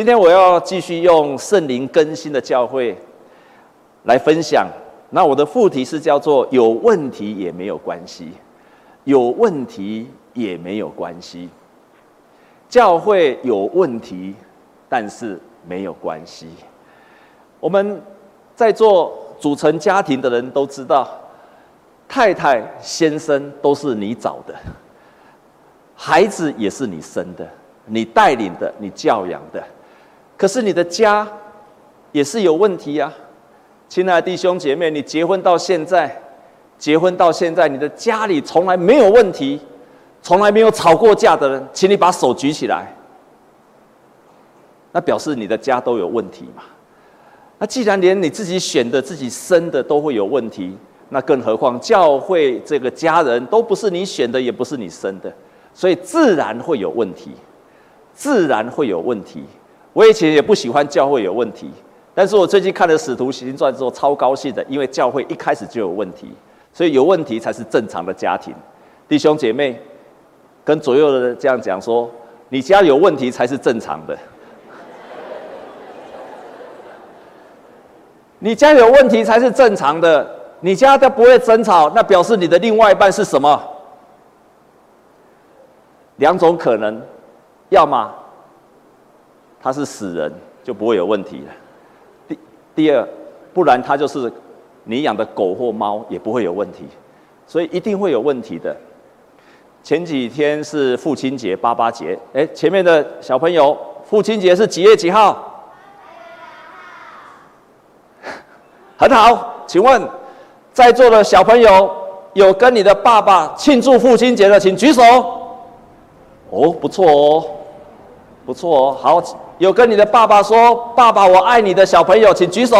今天我要继续用圣灵更新的教会来分享。那我的副题是叫做“有问题也没有关系”，有问题也没有关系。教会有问题，但是没有关系。我们在座组成家庭的人都知道，太太、先生都是你找的，孩子也是你生的，你带领的，你教养的。可是你的家也是有问题呀，亲爱的弟兄姐妹，你结婚到现在，结婚到现在，你的家里从来没有问题，从来没有吵过架的人，请你把手举起来。那表示你的家都有问题嘛？那既然连你自己选的、自己生的都会有问题，那更何况教会这个家人都不是你选的，也不是你生的，所以自然会有问题，自然会有问题。我以前也不喜欢教会有问题，但是我最近看了《使徒行传》之后，超高兴的，因为教会一开始就有问题，所以有问题才是正常的家庭。弟兄姐妹，跟左右的人这样讲说，你家有问题才是正常的。你家有问题才是正常的，你家都不会争吵，那表示你的另外一半是什么？两种可能，要么。他是死人，就不会有问题了。第第二，不然他就是你养的狗或猫也不会有问题，所以一定会有问题的。前几天是父亲节，八八节，哎，前面的小朋友，父亲节是几月几号？很好，请问在座的小朋友有跟你的爸爸庆祝父亲节的，请举手。哦，不错哦，不错哦，好。有跟你的爸爸说“爸爸，我爱你”的小朋友，请举手。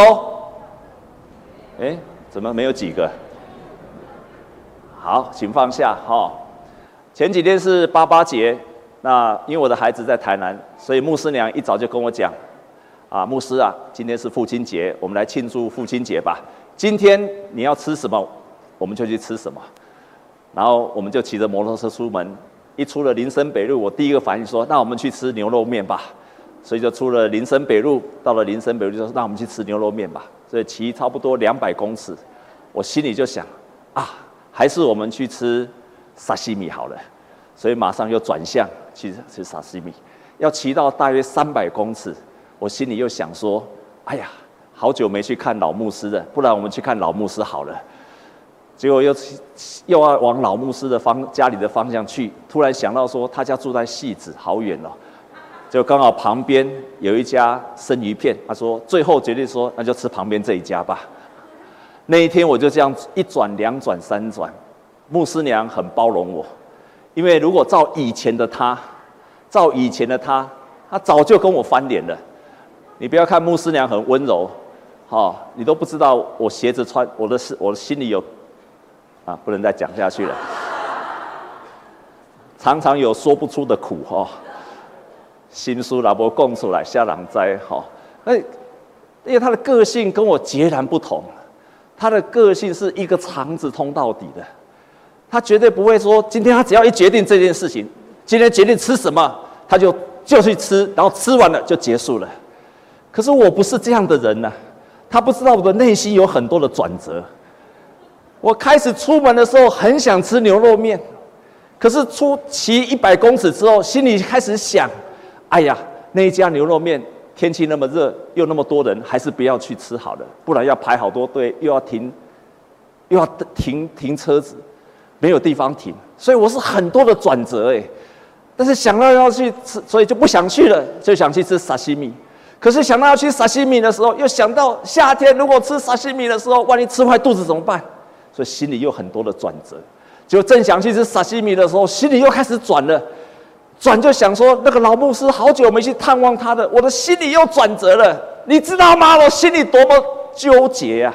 哎，怎么没有几个？好，请放下。哈，前几天是八八节，那因为我的孩子在台南，所以牧师娘一早就跟我讲：“啊，牧师啊，今天是父亲节，我们来庆祝父亲节吧。今天你要吃什么，我们就去吃什么。”然后我们就骑着摩托车出门，一出了林森北路，我第一个反应说：“那我们去吃牛肉面吧。”所以就出了林森北路，到了林森北路就说：“那我们去吃牛肉面吧。”所以骑差不多两百公尺，我心里就想：啊，还是我们去吃沙西米好了。所以马上又转向去吃沙西米。要骑到大约三百公尺，我心里又想说：“哎呀，好久没去看老牧师了，不然我们去看老牧师好了。”结果又又要往老牧师的方家里的方向去，突然想到说他家住在汐止，好远哦。就刚好旁边有一家生鱼片，他说最后决定说那就吃旁边这一家吧。那一天我就这样一转两转三转，牧师娘很包容我，因为如果照以前的他，照以前的他，他早就跟我翻脸了。你不要看牧师娘很温柔，哈，你都不知道我鞋子穿我的是我的心里有啊，不能再讲下去了，常常有说不出的苦哈。新书老婆供出来，下狼灾哈。那因为他的个性跟我截然不同，他的个性是一个肠子通到底的，他绝对不会说今天他只要一决定这件事情，今天决定吃什么，他就就去吃，然后吃完了就结束了。可是我不是这样的人呢，他不知道我的内心有很多的转折。我开始出门的时候很想吃牛肉面，可是出骑一百公尺之后，心里开始想。哎呀，那一家牛肉面，天气那么热，又那么多人，还是不要去吃好了，不然要排好多队，又要停，又要停停车子，没有地方停，所以我是很多的转折哎。但是想到要去吃，所以就不想去了，就想去吃沙西米。可是想到要去沙西米的时候，又想到夏天如果吃沙西米的时候，万一吃坏肚子怎么办？所以心里又很多的转折。就正想去吃沙西米的时候，心里又开始转了。转就想说，那个老牧师好久没去探望他的，我的心里又转折了，你知道吗？我心里多么纠结啊！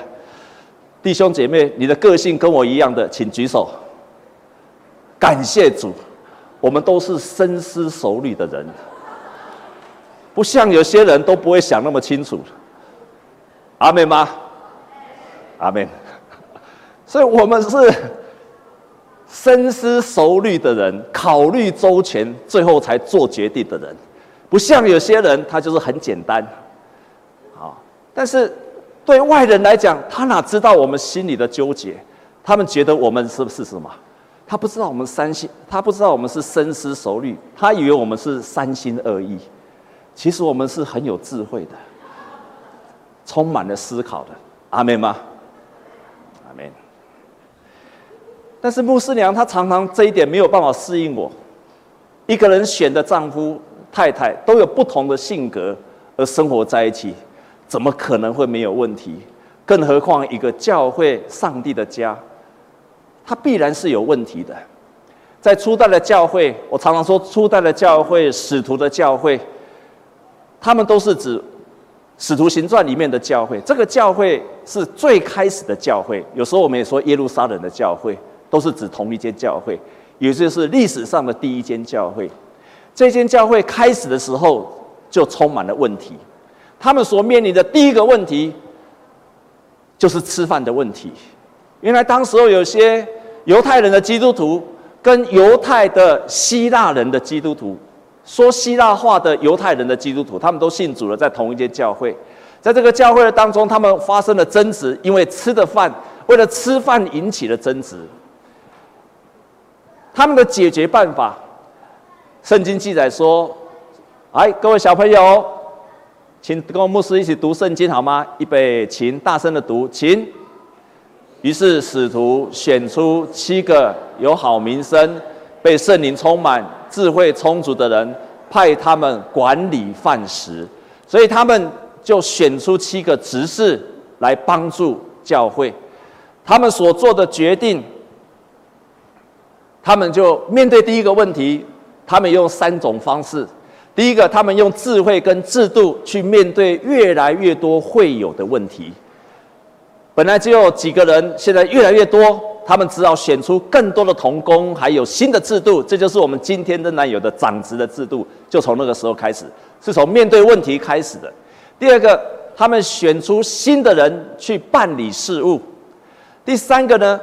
弟兄姐妹，你的个性跟我一样的，请举手。感谢主，我们都是深思熟虑的人，不像有些人都不会想那么清楚。阿门吗？阿门。所以我们是。深思熟虑的人，考虑周全，最后才做决定的人，不像有些人，他就是很简单，好，但是对外人来讲，他哪知道我们心里的纠结？他们觉得我们是不是什么？他不知道我们三心，他不知道我们是深思熟虑，他以为我们是三心二意。其实我们是很有智慧的，充满了思考的。阿门吗？阿门。但是牧师娘她常常这一点没有办法适应我。一个人选的丈夫。太太都有不同的性格，而生活在一起，怎么可能会没有问题？更何况一个教会、上帝的家，它必然是有问题的。在初代的教会，我常常说，初代的教会、使徒的教会，他们都是指《使徒行传》里面的教会。这个教会是最开始的教会，有时候我们也说耶路撒冷的教会，都是指同一间教会，也就是历史上的第一间教会。这间教会开始的时候就充满了问题，他们所面临的第一个问题就是吃饭的问题。原来当时候有些犹太人的基督徒跟犹太的希腊人的基督徒，说希腊话的犹太人的基督徒，他们都信主了，在同一间教会，在这个教会当中，他们发生了争执，因为吃的饭，为了吃饭引起了争执。他们的解决办法。圣经记载说：“哎，各位小朋友，请跟我牧师一起读圣经好吗？预备，请大声的读，请。于是使徒选出七个有好名声、被圣灵充满、智慧充足的人，派他们管理饭食。所以他们就选出七个执事来帮助教会。他们所做的决定，他们就面对第一个问题。”他们用三种方式：第一个，他们用智慧跟制度去面对越来越多会有的问题。本来只有几个人，现在越来越多，他们只好选出更多的同工，还有新的制度。这就是我们今天仍然有的长职的制度，就从那个时候开始，是从面对问题开始的。第二个，他们选出新的人去办理事务。第三个呢，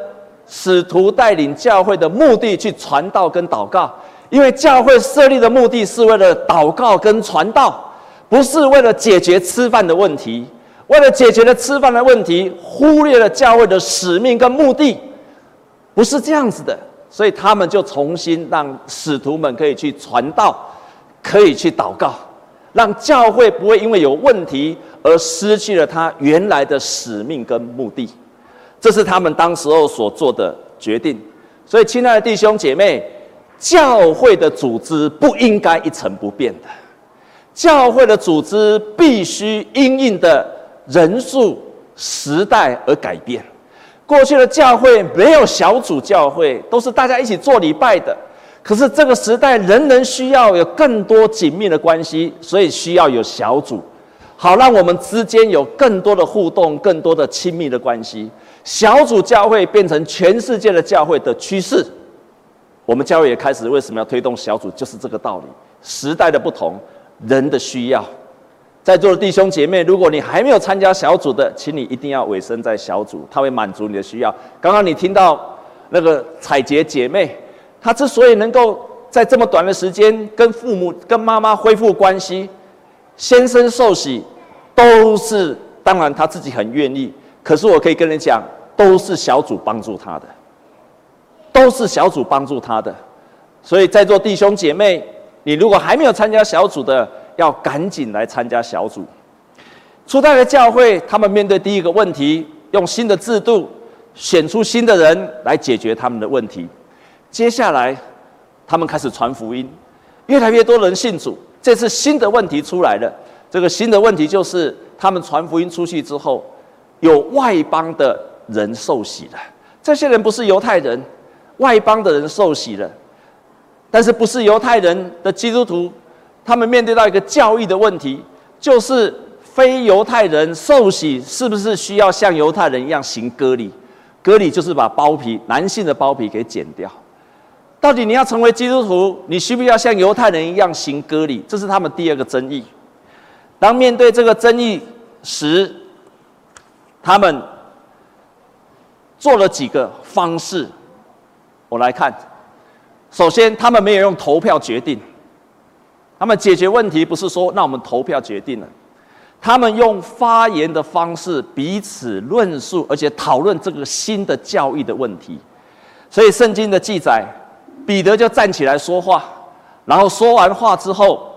使徒带领教会的目的去传道跟祷告。因为教会设立的目的是为了祷告跟传道，不是为了解决吃饭的问题。为了解决了吃饭的问题，忽略了教会的使命跟目的，不是这样子的。所以他们就重新让使徒们可以去传道，可以去祷告，让教会不会因为有问题而失去了他原来的使命跟目的。这是他们当时候所做的决定。所以，亲爱的弟兄姐妹。教会的组织不应该一成不变的，教会的组织必须因应的人数、时代而改变。过去的教会没有小组教会，都是大家一起做礼拜的。可是这个时代，人人需要有更多紧密的关系，所以需要有小组，好让我们之间有更多的互动、更多的亲密的关系。小组教会变成全世界的教会的趋势。我们教会也开始为什么要推动小组？就是这个道理。时代的不同，人的需要。在座的弟兄姐妹，如果你还没有参加小组的，请你一定要委身在小组，他会满足你的需要。刚刚你听到那个彩洁姐妹，她之所以能够在这么短的时间跟父母、跟妈妈恢复关系，先生受洗，都是当然他自己很愿意。可是我可以跟你讲，都是小组帮助他的。都是小组帮助他的，所以在座弟兄姐妹，你如果还没有参加小组的，要赶紧来参加小组。初代的教会，他们面对第一个问题，用新的制度选出新的人来解决他们的问题。接下来，他们开始传福音，越来越多人信主。这次新的问题出来了，这个新的问题就是，他们传福音出去之后，有外邦的人受洗了。这些人不是犹太人。外邦的人受洗了，但是不是犹太人的基督徒，他们面对到一个教义的问题，就是非犹太人受洗是不是需要像犹太人一样行割礼？割礼就是把包皮，男性的包皮给剪掉。到底你要成为基督徒，你需不需要像犹太人一样行割礼？这是他们第二个争议。当面对这个争议时，他们做了几个方式。我来看，首先他们没有用投票决定，他们解决问题不是说那我们投票决定了，他们用发言的方式彼此论述，而且讨论这个新的教育的问题。所以圣经的记载，彼得就站起来说话，然后说完话之后，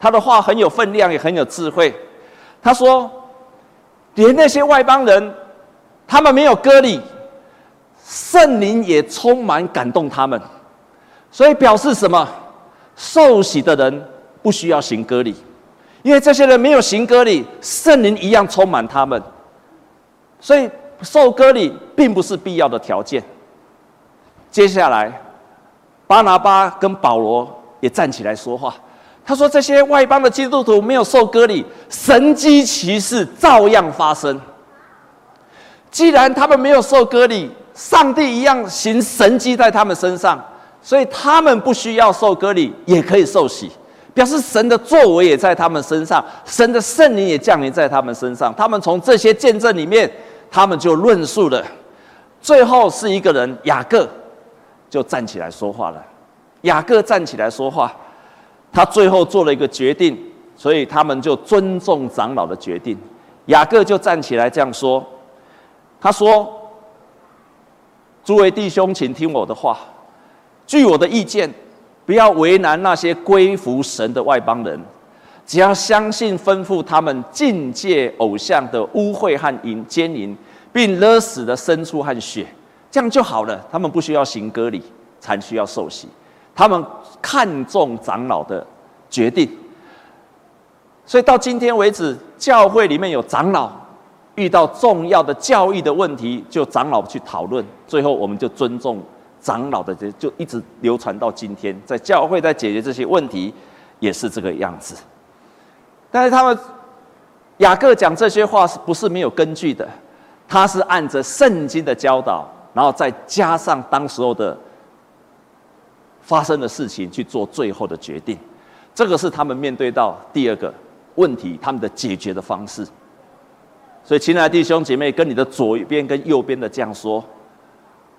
他的话很有分量，也很有智慧。他说，连那些外邦人，他们没有割礼。圣灵也充满感动他们，所以表示什么？受洗的人不需要行割礼，因为这些人没有行割礼，圣灵一样充满他们，所以受割礼并不是必要的条件。接下来，巴拿巴跟保罗也站起来说话，他说：“这些外邦的基督徒没有受割礼，神迹奇事照样发生。既然他们没有受割礼，”上帝一样行神迹在他们身上，所以他们不需要受割礼，也可以受洗，表示神的作为也在他们身上，神的圣灵也降临在他们身上。他们从这些见证里面，他们就论述了。最后是一个人雅各，就站起来说话了。雅各站起来说话，他最后做了一个决定，所以他们就尊重长老的决定。雅各就站起来这样说，他说。诸位弟兄，请听我的话。据我的意见，不要为难那些归服神的外邦人，只要相信吩咐他们禁戒偶像的污秽和淫奸淫，并勒死的牲畜和血，这样就好了。他们不需要行割礼，才需要受洗。他们看重长老的决定，所以到今天为止，教会里面有长老。遇到重要的教育的问题，就长老去讨论，最后我们就尊重长老的，这就一直流传到今天。在教会在解决这些问题，也是这个样子。但是他们雅各讲这些话是不是没有根据的？他是按着圣经的教导，然后再加上当时候的发生的事情去做最后的决定。这个是他们面对到第二个问题，他们的解决的方式。所以，亲爱的弟兄姐妹，跟你的左边跟右边的这样说：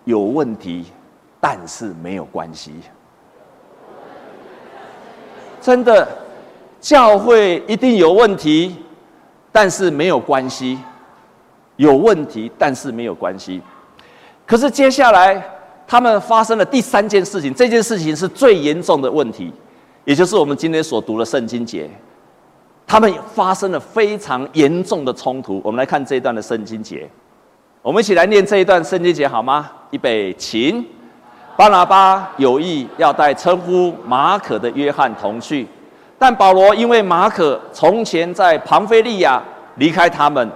有问题，但是没有关系。真的，教会一定有问题，但是没有关系。有问题，但是没有关系。可是接下来，他们发生了第三件事情，这件事情是最严重的问题，也就是我们今天所读的圣经节。他们发生了非常严重的冲突。我们来看这一段的圣经节，我们一起来念这一段圣经节好吗？预备，请。巴拿巴有意要带称呼马可的约翰同去，但保罗因为马可从前在庞菲利亚离开他们，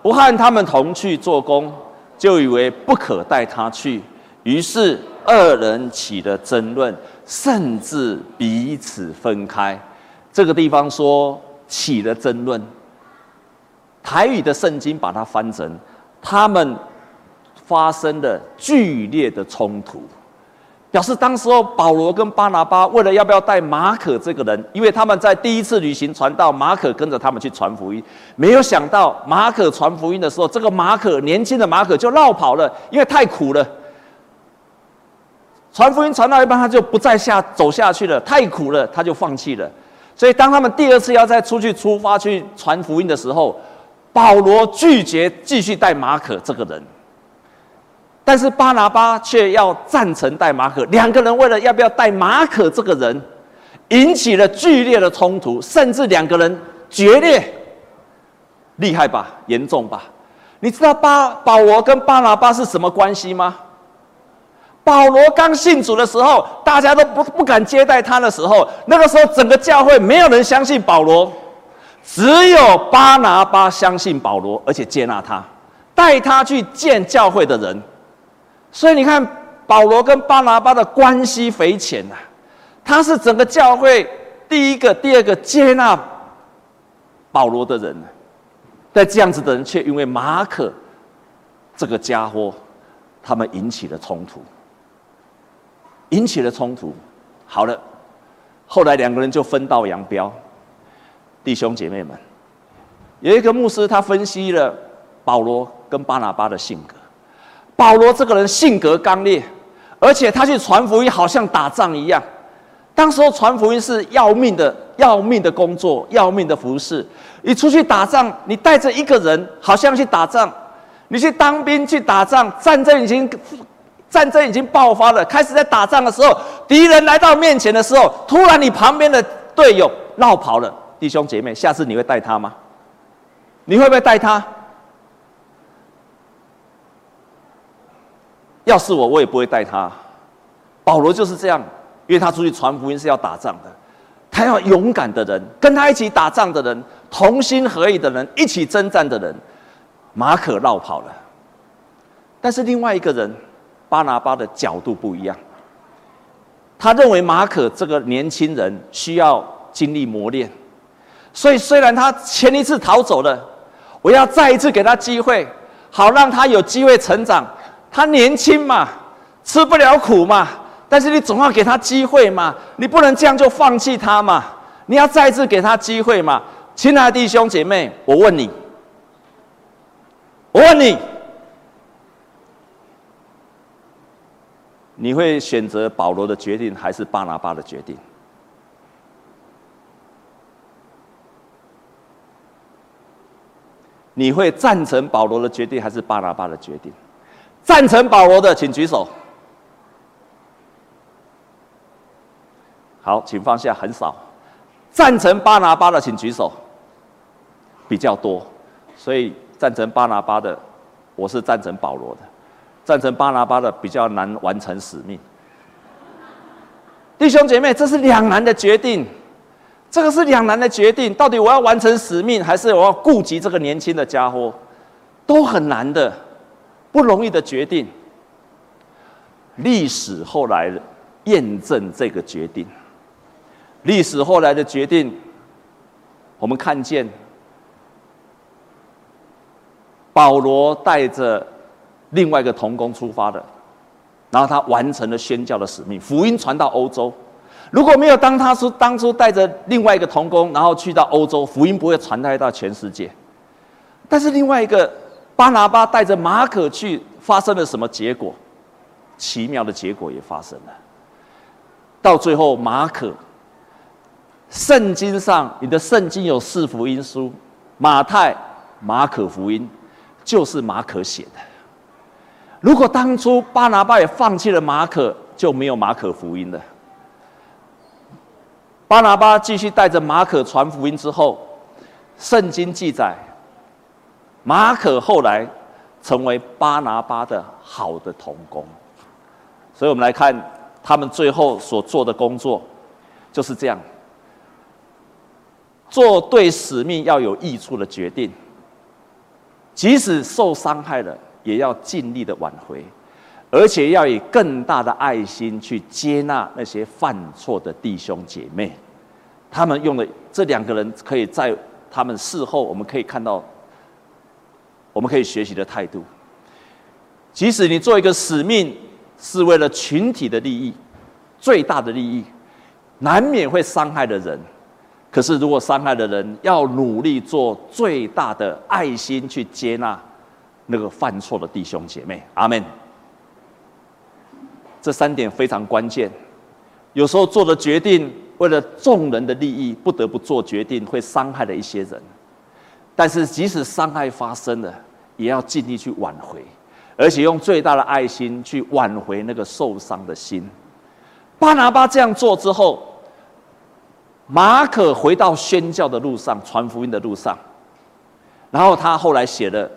不和他们同去做工，就以为不可带他去，于是二人起了争论，甚至彼此分开。这个地方说。起了争论，台语的圣经把它翻成，他们发生了剧烈的冲突，表示当时候保罗跟巴拿巴为了要不要带马可这个人，因为他们在第一次旅行传道，马可跟着他们去传福音，没有想到马可传福音的时候，这个马可年轻的马可就绕跑了，因为太苦了，传福音传到一半他就不再下走下去了，太苦了，他就放弃了。所以，当他们第二次要再出去出发去传福音的时候，保罗拒绝继续带马可这个人，但是巴拿巴却要赞成带马可。两个人为了要不要带马可这个人，引起了剧烈的冲突，甚至两个人决裂，厉害吧？严重吧？你知道巴保罗跟巴拿巴是什么关系吗？保罗刚信主的时候，大家都不不敢接待他的时候，那个时候整个教会没有人相信保罗，只有巴拿巴相信保罗，而且接纳他，带他去见教会的人。所以你看，保罗跟巴拿巴的关系匪浅呐，他是整个教会第一个、第二个接纳保罗的人，但这样子的人却因为马可这个家伙，他们引起了冲突。引起了冲突，好了，后来两个人就分道扬镳。弟兄姐妹们，有一个牧师他分析了保罗跟巴拿巴的性格。保罗这个人性格刚烈，而且他去传福音好像打仗一样。当时候传福音是要命的、要命的工作、要命的服饰。你出去打仗，你带着一个人，好像去打仗。你去当兵去打仗，战争已经战争已经爆发了，开始在打仗的时候，敌人来到面前的时候，突然你旁边的队友落跑了，弟兄姐妹，下次你会带他吗？你会不会带他？要是我，我也不会带他。保罗就是这样。因为他出去传福音是要打仗的，他要勇敢的人，跟他一起打仗的人，同心合意的人，一起征战的人。马可落跑了，但是另外一个人巴拿巴的角度不一样，他认为马可这个年轻人需要经历磨练，所以虽然他前一次逃走了，我要再一次给他机会，好让他有机会成长。他年轻嘛，吃不了苦嘛。但是你总要给他机会嘛，你不能这样就放弃他嘛，你要再一次给他机会嘛，亲爱的弟兄姐妹，我问你，我问你，你会选择保罗的决定还是巴拿巴的决定？你会赞成保罗的决定还是巴拿巴的决定？赞成保罗的请举手。好，请放下，很少。赞成巴拿巴的，请举手。比较多，所以赞成巴拿巴的，我是赞成保罗的。赞成巴拿巴的比较难完成使命。弟兄姐妹，这是两难的决定，这个是两难的决定。到底我要完成使命，还是我要顾及这个年轻的家伙？都很难的，不容易的决定。历史后来验证这个决定。历史后来的决定，我们看见保罗带着另外一个同工出发的，然后他完成了宣教的使命，福音传到欧洲。如果没有当他是当初带着另外一个同工，然后去到欧洲，福音不会传开到全世界。但是另外一个巴拿巴带着马可去，发生了什么结果？奇妙的结果也发生了。到最后，马可。圣经上，你的圣经有四福音书，马太、马可福音，就是马可写的。如果当初巴拿巴也放弃了马可，就没有马可福音了。巴拿巴继续带着马可传福音之后，圣经记载，马可后来成为巴拿巴的好的同工。所以我们来看他们最后所做的工作，就是这样。做对使命要有益处的决定，即使受伤害了，也要尽力的挽回，而且要以更大的爱心去接纳那些犯错的弟兄姐妹。他们用的这两个人，可以在他们事后，我们可以看到，我们可以学习的态度。即使你做一个使命，是为了群体的利益，最大的利益，难免会伤害的人。可是，如果伤害的人要努力做最大的爱心去接纳那个犯错的弟兄姐妹，阿门。这三点非常关键。有时候做的决定，为了众人的利益，不得不做决定，会伤害了一些人。但是，即使伤害发生了，也要尽力去挽回，而且用最大的爱心去挽回那个受伤的心。巴拿巴这样做之后。马可回到宣教的路上，传福音的路上，然后他后来写了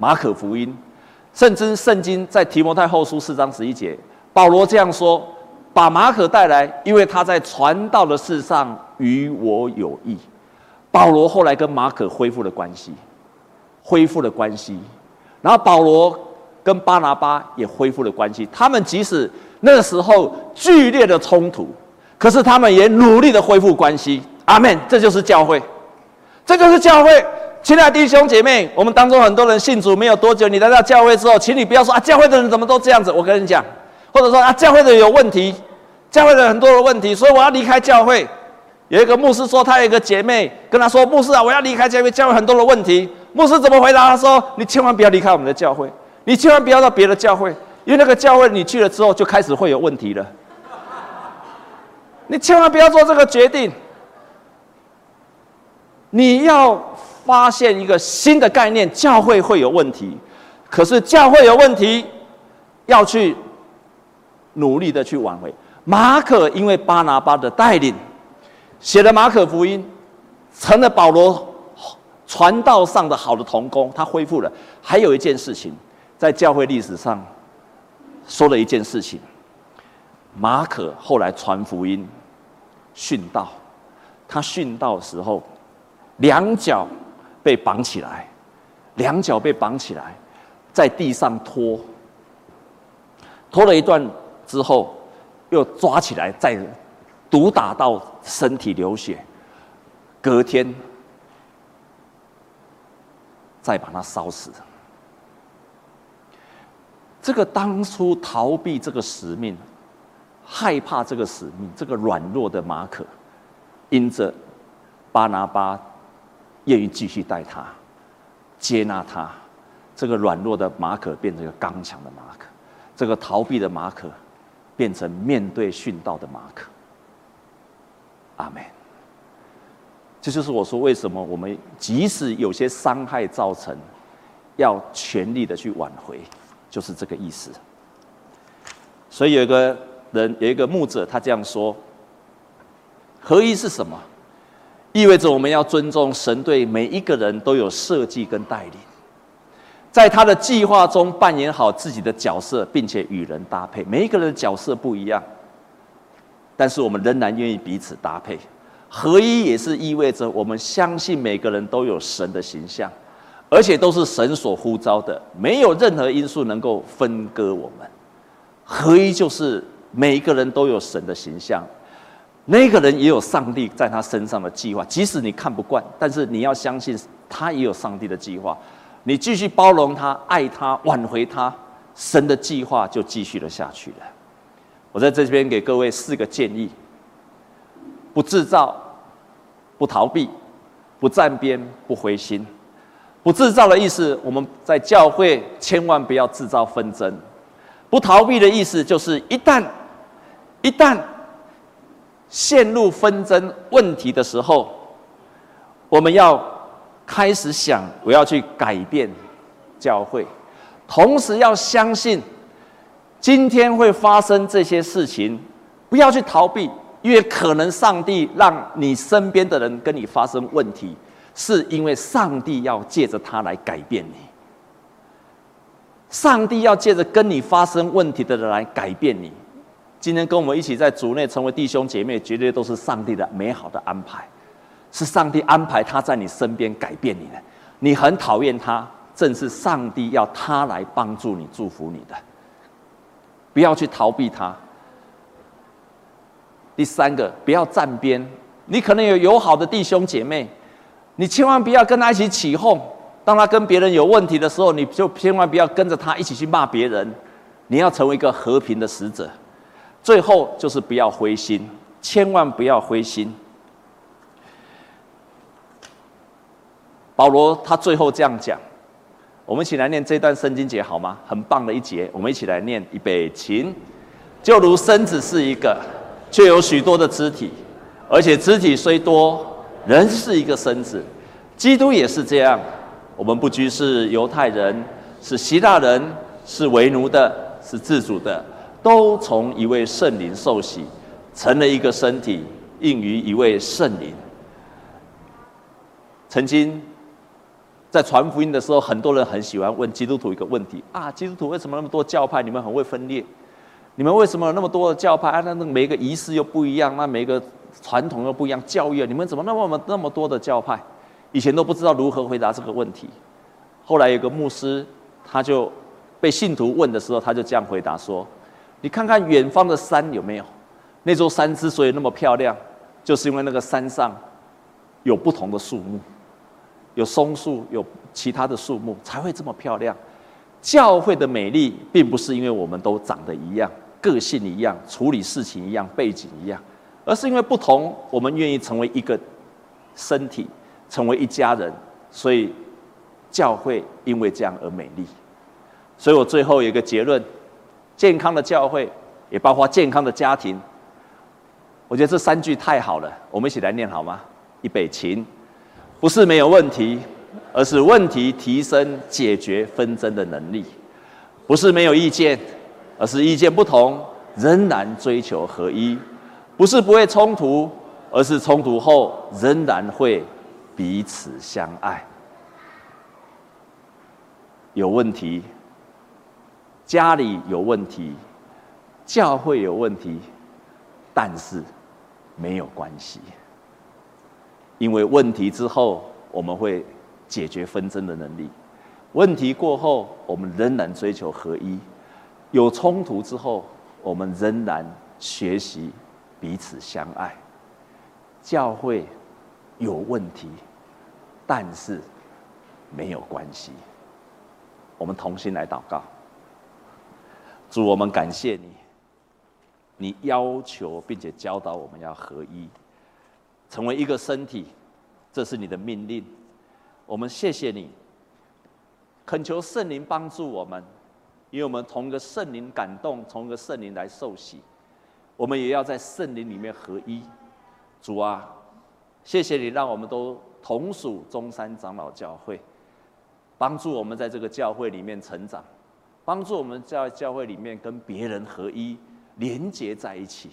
马可福音，甚至圣经在提摩太后书四章十一节，保罗这样说：“把马可带来，因为他在传道的事上与我有益。”保罗后来跟马可恢复了关系，恢复了关系，然后保罗跟巴拿巴也恢复了关系。他们即使那时候剧烈的冲突。可是他们也努力的恢复关系，阿门。这就是教会，这就是教会。亲爱的弟兄姐妹，我们当中很多人信主没有多久，你来到教会之后，请你不要说啊，教会的人怎么都这样子。我跟你讲，或者说啊，教会的人有问题，教会的很多的问题，所以我要离开教会。有一个牧师说，他有一个姐妹跟他说，牧师啊，我要离开教会，教会很多的问题。牧师怎么回答？他说，你千万不要离开我们的教会，你千万不要到别的教会，因为那个教会你去了之后，就开始会有问题了。你千万不要做这个决定。你要发现一个新的概念，教会会有问题，可是教会有问题，要去努力的去挽回。马可因为巴拿巴的带领，写了马可福音，成了保罗传道上的好的同工，他恢复了。还有一件事情，在教会历史上说了一件事情，马可后来传福音。殉道，他殉道的时候，两脚被绑起来，两脚被绑起来，在地上拖，拖了一段之后，又抓起来，再毒打到身体流血，隔天再把他烧死。这个当初逃避这个使命。害怕这个使命，这个软弱的马可，因着巴拿巴愿意继续带他，接纳他，这个软弱的马可变成一个刚强的马可，这个逃避的马可变成面对殉道的马可。阿门。这就是我说为什么我们即使有些伤害造成，要全力的去挽回，就是这个意思。所以有一个。人有一个牧者，他这样说：“合一是什么？意味着我们要尊重神对每一个人都有设计跟带领，在他的计划中扮演好自己的角色，并且与人搭配。每一个人的角色不一样，但是我们仍然愿意彼此搭配。合一也是意味着我们相信每个人都有神的形象，而且都是神所呼召的，没有任何因素能够分割我们。合一就是。”每一个人都有神的形象，那个人也有上帝在他身上的计划。即使你看不惯，但是你要相信他也有上帝的计划。你继续包容他、爱他、挽回他，神的计划就继续了下去了。我在这边给各位四个建议：不制造，不逃避，不站边，不灰心。不制造的意思，我们在教会千万不要制造纷争；不逃避的意思，就是一旦一旦陷入纷争问题的时候，我们要开始想，我要去改变教会，同时要相信，今天会发生这些事情，不要去逃避，因为可能上帝让你身边的人跟你发生问题，是因为上帝要借着他来改变你，上帝要借着跟你发生问题的人来改变你。今天跟我们一起在主内成为弟兄姐妹，绝对都是上帝的美好的安排，是上帝安排他在你身边改变你的。你很讨厌他，正是上帝要他来帮助你、祝福你的。不要去逃避他。第三个，不要站边。你可能有友好的弟兄姐妹，你千万不要跟他一起起哄。当他跟别人有问题的时候，你就千万不要跟着他一起去骂别人。你要成为一个和平的使者。最后就是不要灰心，千万不要灰心。保罗他最后这样讲，我们一起来念这段圣经节好吗？很棒的一节，我们一起来念预备起。就如身子是一个，却有许多的肢体，而且肢体虽多，仍是一个身子。基督也是这样，我们不拘是犹太人，是希腊人，是为奴的，是自主的。都从一位圣灵受洗，成了一个身体，应于一位圣灵。曾经在传福音的时候，很多人很喜欢问基督徒一个问题啊：基督徒为什么那么多教派？你们很会分裂，你们为什么有那么多的教派？啊，那那每个仪式又不一样，那每个传统又不一样，教育你们怎么那么那么多的教派？以前都不知道如何回答这个问题。后来有个牧师，他就被信徒问的时候，他就这样回答说。你看看远方的山有没有？那座山之所以那么漂亮，就是因为那个山上有不同的树木，有松树，有其他的树木，才会这么漂亮。教会的美丽，并不是因为我们都长得一样，个性一样，处理事情一样，背景一样，而是因为不同，我们愿意成为一个身体，成为一家人，所以教会因为这样而美丽。所以我最后有一个结论。健康的教会，也包括健康的家庭。我觉得这三句太好了，我们一起来念好吗？预备，请。不是没有问题，而是问题提升解决纷争的能力；不是没有意见，而是意见不同仍然追求合一；不是不会冲突，而是冲突后仍然会彼此相爱。有问题，家里有问题，教会有问题，但是没有关系。因为问题之后，我们会解决纷争的能力；问题过后，我们仍然追求合一；有冲突之后，我们仍然学习彼此相爱。教会有问题，但是没有关系。我们同心来祷告，主，我们感谢你，你要求并且教导我们要合一。成为一个身体，这是你的命令。我们谢谢你，恳求圣灵帮助我们，因为我们同一个圣灵感动，同一个圣灵来受洗，我们也要在圣灵里面合一。主啊，谢谢你，让我们都同属中山长老教会，帮助我们在这个教会里面成长，帮助我们在教会里面跟别人合一，连接在一起。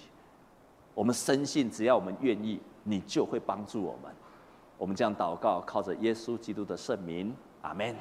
我们深信，只要我们愿意。你就会帮助我们，我们这样祷告，靠着耶稣基督的圣名，阿门。